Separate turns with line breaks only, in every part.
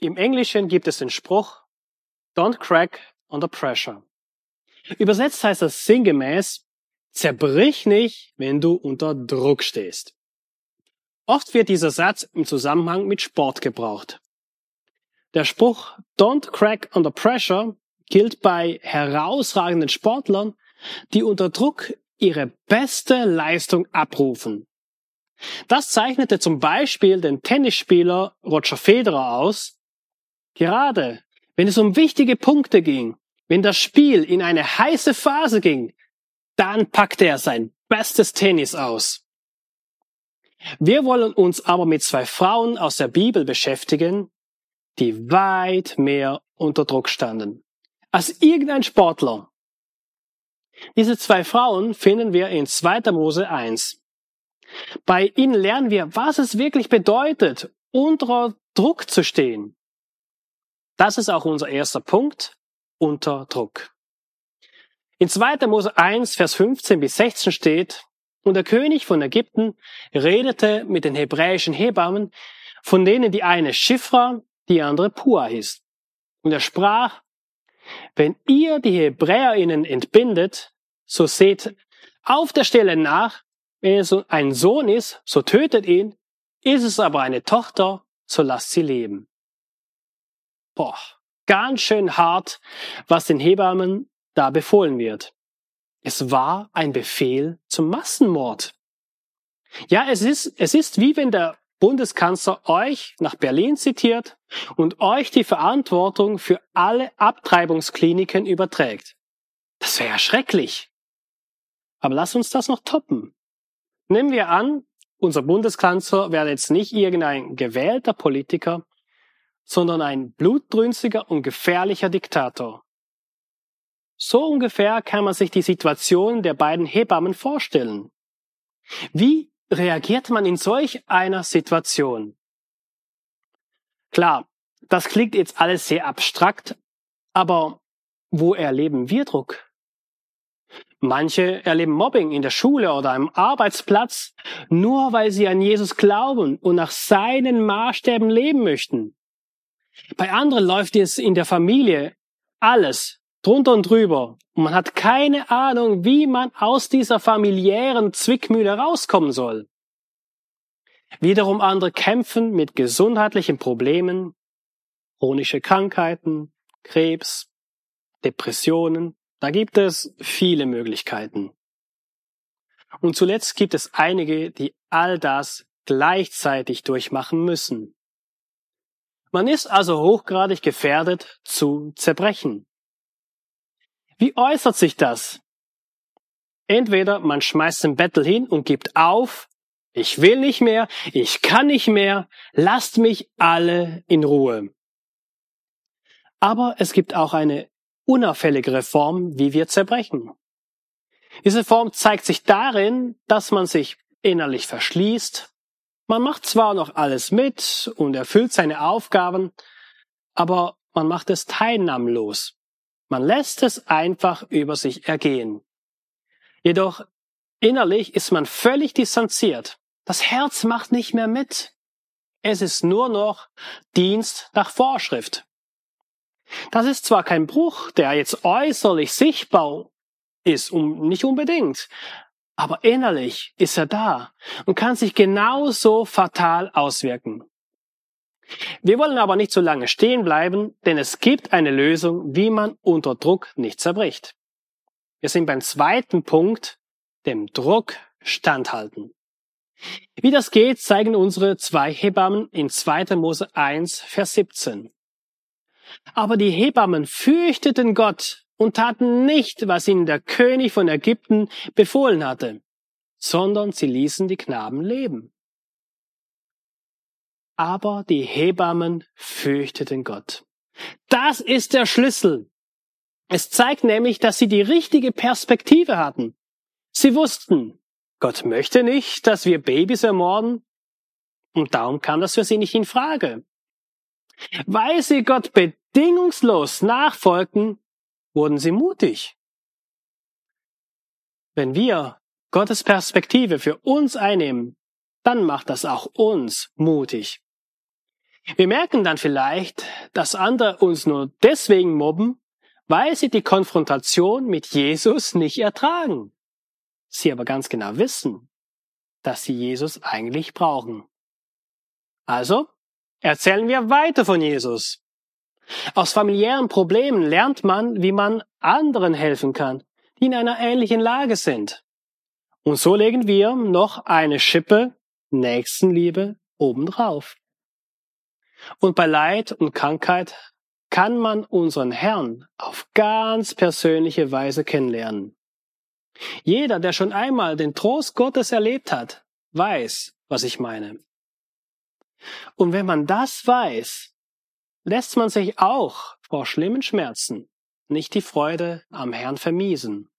Im Englischen gibt es den Spruch, Don't crack under pressure. Übersetzt heißt das sinngemäß, zerbrich nicht, wenn du unter Druck stehst. Oft wird dieser Satz im Zusammenhang mit Sport gebraucht. Der Spruch Don't crack under pressure gilt bei herausragenden Sportlern, die unter Druck ihre beste Leistung abrufen. Das zeichnete zum Beispiel den Tennisspieler Roger Federer aus. Gerade wenn es um wichtige Punkte ging, wenn das Spiel in eine heiße Phase ging, dann packte er sein bestes Tennis aus. Wir wollen uns aber mit zwei Frauen aus der Bibel beschäftigen, die weit mehr unter Druck standen als irgendein Sportler. Diese zwei Frauen finden wir in 2. Mose 1. Bei ihnen lernen wir, was es wirklich bedeutet, unter Druck zu stehen. Das ist auch unser erster Punkt, unter Druck. In 2. Mose 1, Vers 15 bis 16 steht, und der König von Ägypten redete mit den hebräischen Hebammen, von denen die eine Schifra, die andere Pua hieß. Und er sprach, wenn ihr die Hebräerinnen entbindet, so seht auf der Stelle nach, wenn es ein Sohn ist, so tötet ihn, ist es aber eine Tochter, so lasst sie leben. Boah, ganz schön hart, was den Hebammen da befohlen wird. Es war ein Befehl zum Massenmord. Ja, es ist, es ist wie wenn der Bundeskanzler euch nach Berlin zitiert und euch die Verantwortung für alle Abtreibungskliniken überträgt. Das wäre ja schrecklich. Aber lass uns das noch toppen. Nehmen wir an, unser Bundeskanzler wäre jetzt nicht irgendein gewählter Politiker, sondern ein blutdrünstiger und gefährlicher Diktator. So ungefähr kann man sich die Situation der beiden Hebammen vorstellen. Wie reagiert man in solch einer Situation? Klar, das klingt jetzt alles sehr abstrakt, aber wo erleben wir Druck? Manche erleben Mobbing in der Schule oder am Arbeitsplatz, nur weil sie an Jesus glauben und nach seinen Maßstäben leben möchten. Bei anderen läuft es in der Familie alles drunter und drüber. Und man hat keine Ahnung, wie man aus dieser familiären Zwickmühle rauskommen soll. Wiederum andere kämpfen mit gesundheitlichen Problemen, chronische Krankheiten, Krebs, Depressionen. Da gibt es viele Möglichkeiten. Und zuletzt gibt es einige, die all das gleichzeitig durchmachen müssen. Man ist also hochgradig gefährdet zu zerbrechen. Wie äußert sich das? Entweder man schmeißt den Bettel hin und gibt auf, ich will nicht mehr, ich kann nicht mehr, lasst mich alle in Ruhe. Aber es gibt auch eine unauffälligere Form, wie wir zerbrechen. Diese Form zeigt sich darin, dass man sich innerlich verschließt. Man macht zwar noch alles mit und erfüllt seine Aufgaben, aber man macht es teilnahmlos. Man lässt es einfach über sich ergehen. Jedoch innerlich ist man völlig distanziert. Das Herz macht nicht mehr mit. Es ist nur noch Dienst nach Vorschrift. Das ist zwar kein Bruch, der jetzt äußerlich sichtbar ist, um, nicht unbedingt, aber innerlich ist er da und kann sich genauso fatal auswirken. Wir wollen aber nicht so lange stehen bleiben, denn es gibt eine Lösung, wie man unter Druck nicht zerbricht. Wir sind beim zweiten Punkt, dem Druck standhalten. Wie das geht, zeigen unsere zwei Hebammen in 2. Mose 1, Vers 17. Aber die Hebammen fürchteten Gott und taten nicht, was ihnen der König von Ägypten befohlen hatte, sondern sie ließen die Knaben leben aber die Hebammen fürchteten Gott. Das ist der Schlüssel. Es zeigt nämlich, dass sie die richtige Perspektive hatten. Sie wussten, Gott möchte nicht, dass wir Babys ermorden, und darum kam das für sie nicht in Frage. Weil sie Gott bedingungslos nachfolgten, wurden sie mutig. Wenn wir Gottes Perspektive für uns einnehmen, dann macht das auch uns mutig. Wir merken dann vielleicht, dass andere uns nur deswegen mobben, weil sie die Konfrontation mit Jesus nicht ertragen. Sie aber ganz genau wissen, dass sie Jesus eigentlich brauchen. Also erzählen wir weiter von Jesus. Aus familiären Problemen lernt man, wie man anderen helfen kann, die in einer ähnlichen Lage sind. Und so legen wir noch eine Schippe Nächstenliebe obendrauf. Und bei Leid und Krankheit kann man unseren Herrn auf ganz persönliche Weise kennenlernen. Jeder, der schon einmal den Trost Gottes erlebt hat, weiß, was ich meine. Und wenn man das weiß, lässt man sich auch vor schlimmen Schmerzen nicht die Freude am Herrn vermiesen.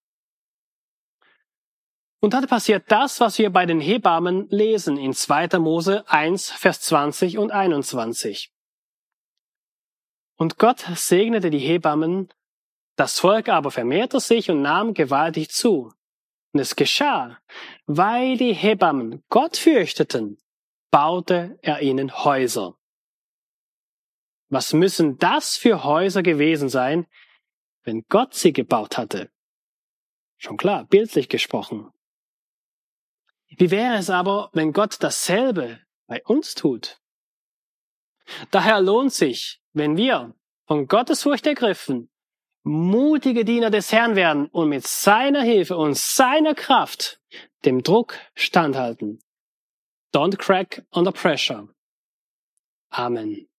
Und dann passiert das, was wir bei den Hebammen lesen in 2. Mose 1, Vers 20 und 21. Und Gott segnete die Hebammen, das Volk aber vermehrte sich und nahm gewaltig zu. Und es geschah, weil die Hebammen Gott fürchteten, baute er ihnen Häuser. Was müssen das für Häuser gewesen sein, wenn Gott sie gebaut hatte? Schon klar, bildlich gesprochen. Wie wäre es aber, wenn Gott dasselbe bei uns tut? Daher lohnt sich, wenn wir von Gottes Furcht ergriffen, mutige Diener des Herrn werden und mit seiner Hilfe und seiner Kraft dem Druck standhalten. Don't crack under pressure. Amen.